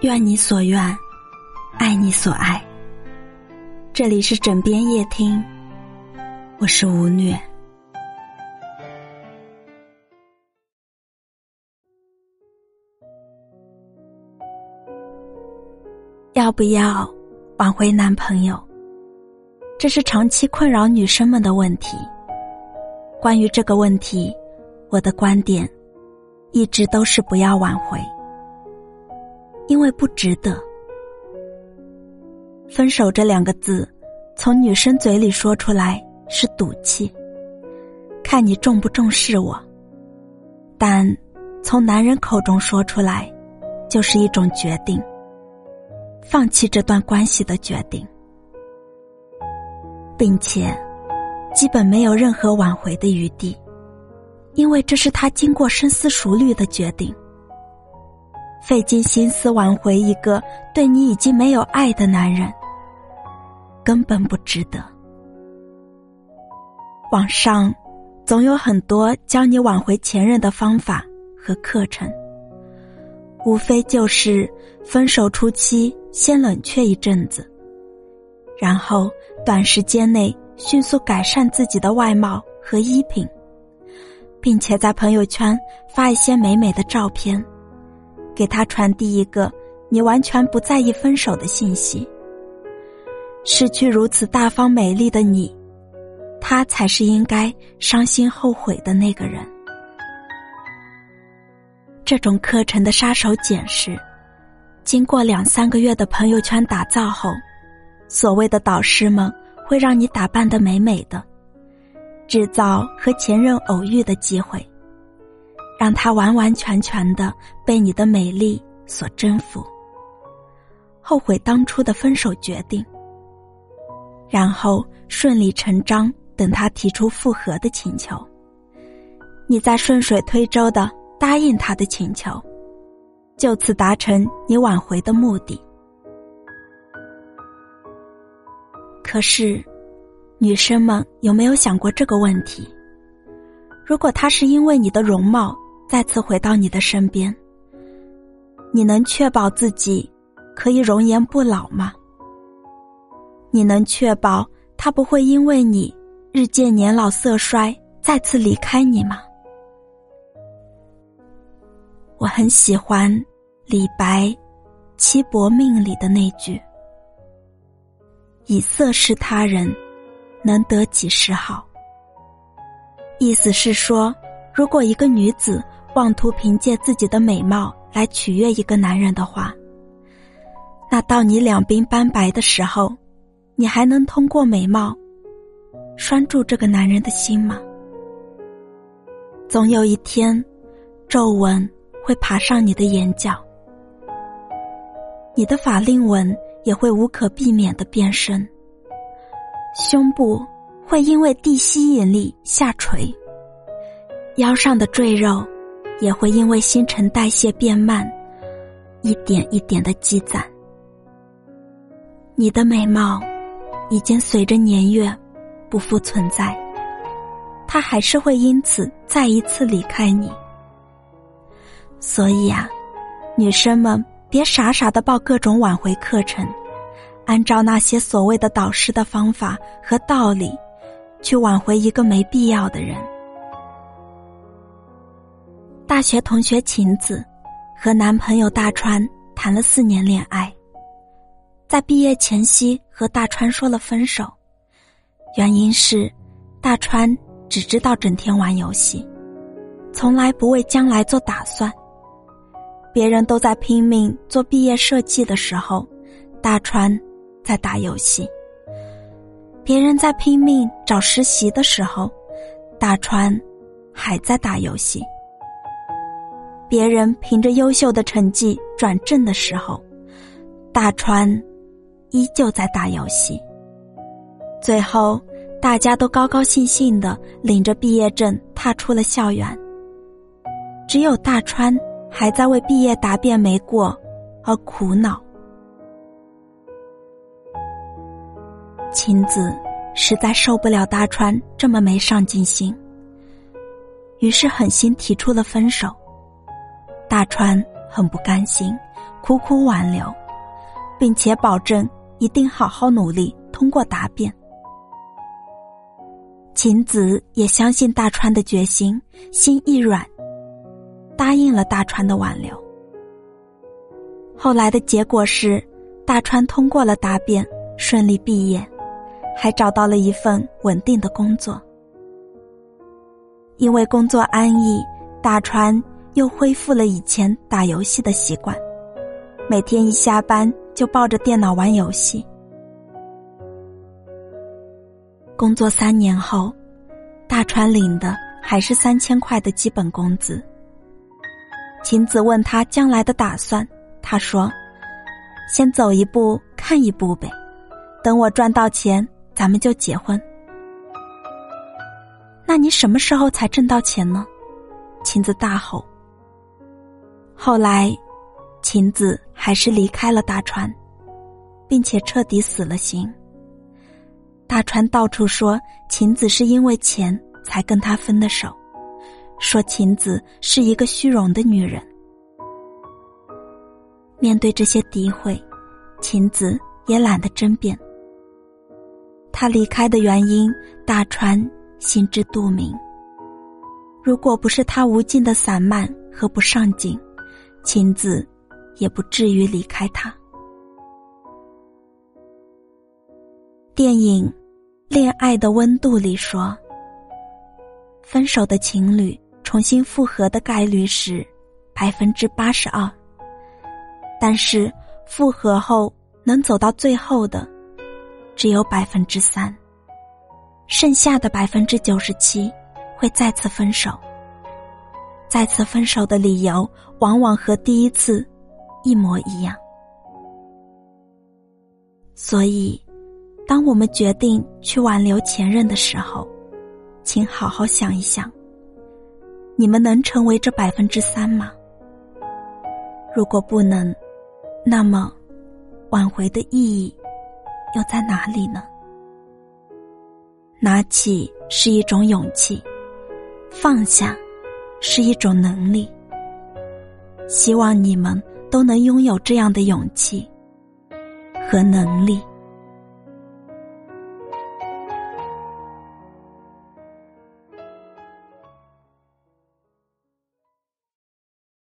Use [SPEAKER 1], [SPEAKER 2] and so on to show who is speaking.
[SPEAKER 1] 愿你所愿，爱你所爱。这里是枕边夜听，我是吴虐。要不要挽回男朋友？这是长期困扰女生们的问题。关于这个问题，我的观点一直都是不要挽回，因为不值得。分手这两个字，从女生嘴里说出来是赌气，看你重不重视我；但从男人口中说出来，就是一种决定。放弃这段关系的决定，并且基本没有任何挽回的余地，因为这是他经过深思熟虑的决定。费尽心思挽回一个对你已经没有爱的男人，根本不值得。网上总有很多教你挽回前任的方法和课程。无非就是分手初期先冷却一阵子，然后短时间内迅速改善自己的外貌和衣品，并且在朋友圈发一些美美的照片，给他传递一个你完全不在意分手的信息。失去如此大方美丽的你，他才是应该伤心后悔的那个人。这种课程的杀手锏是，经过两三个月的朋友圈打造后，所谓的导师们会让你打扮的美美的，制造和前任偶遇的机会，让他完完全全的被你的美丽所征服，后悔当初的分手决定，然后顺理成章等他提出复合的请求，你再顺水推舟的。答应他的请求，就此达成你挽回的目的。可是，女生们有没有想过这个问题？如果他是因为你的容貌再次回到你的身边，你能确保自己可以容颜不老吗？你能确保他不会因为你日渐年老色衰再次离开你吗？我很喜欢李白《七薄命》里的那句：“以色侍他人，能得几时好？”意思是说，如果一个女子妄图凭借自己的美貌来取悦一个男人的话，那到你两鬓斑白的时候，你还能通过美貌拴住这个男人的心吗？总有一天，皱纹。会爬上你的眼角，你的法令纹也会无可避免的变深，胸部会因为地吸引力下垂，腰上的赘肉也会因为新陈代谢变慢，一点一点的积攒。你的美貌已经随着年月不复存在，他还是会因此再一次离开你。所以啊，女生们别傻傻的报各种挽回课程，按照那些所谓的导师的方法和道理，去挽回一个没必要的人。大学同学晴子和男朋友大川谈了四年恋爱，在毕业前夕和大川说了分手，原因是大川只知道整天玩游戏，从来不为将来做打算。别人都在拼命做毕业设计的时候，大川在打游戏；别人在拼命找实习的时候，大川还在打游戏；别人凭着优秀的成绩转正的时候，大川依旧在打游戏。最后，大家都高高兴兴的领着毕业证踏出了校园，只有大川。还在为毕业答辩没过而苦恼，晴子实在受不了大川这么没上进心，于是狠心提出了分手。大川很不甘心，苦苦挽留，并且保证一定好好努力通过答辩。晴子也相信大川的决心，心一软，答应了大川的挽留。后来的结果是，大川通过了答辩，顺利毕业，还找到了一份稳定的工作。因为工作安逸，大川又恢复了以前打游戏的习惯，每天一下班就抱着电脑玩游戏。工作三年后，大川领的还是三千块的基本工资。晴子问他将来的打算。他说：“先走一步看一步呗，等我赚到钱，咱们就结婚。”那你什么时候才挣到钱呢？晴子大吼。后来，晴子还是离开了大川，并且彻底死了心。大川到处说晴子是因为钱才跟他分的手，说晴子是一个虚荣的女人。面对这些诋毁，晴子也懒得争辩。他离开的原因，大川心知肚明。如果不是他无尽的散漫和不上进，晴子也不至于离开他。电影《恋爱的温度》里说，分手的情侣重新复合的概率是百分之八十二。但是复合后能走到最后的，只有百分之三，剩下的百分之九十七会再次分手。再次分手的理由往往和第一次一模一样。所以，当我们决定去挽留前任的时候，请好好想一想：你们能成为这百分之三吗？如果不能，那么，挽回的意义又在哪里呢？拿起是一种勇气，放下是一种能力。希望你们都能拥有这样的勇气和能力。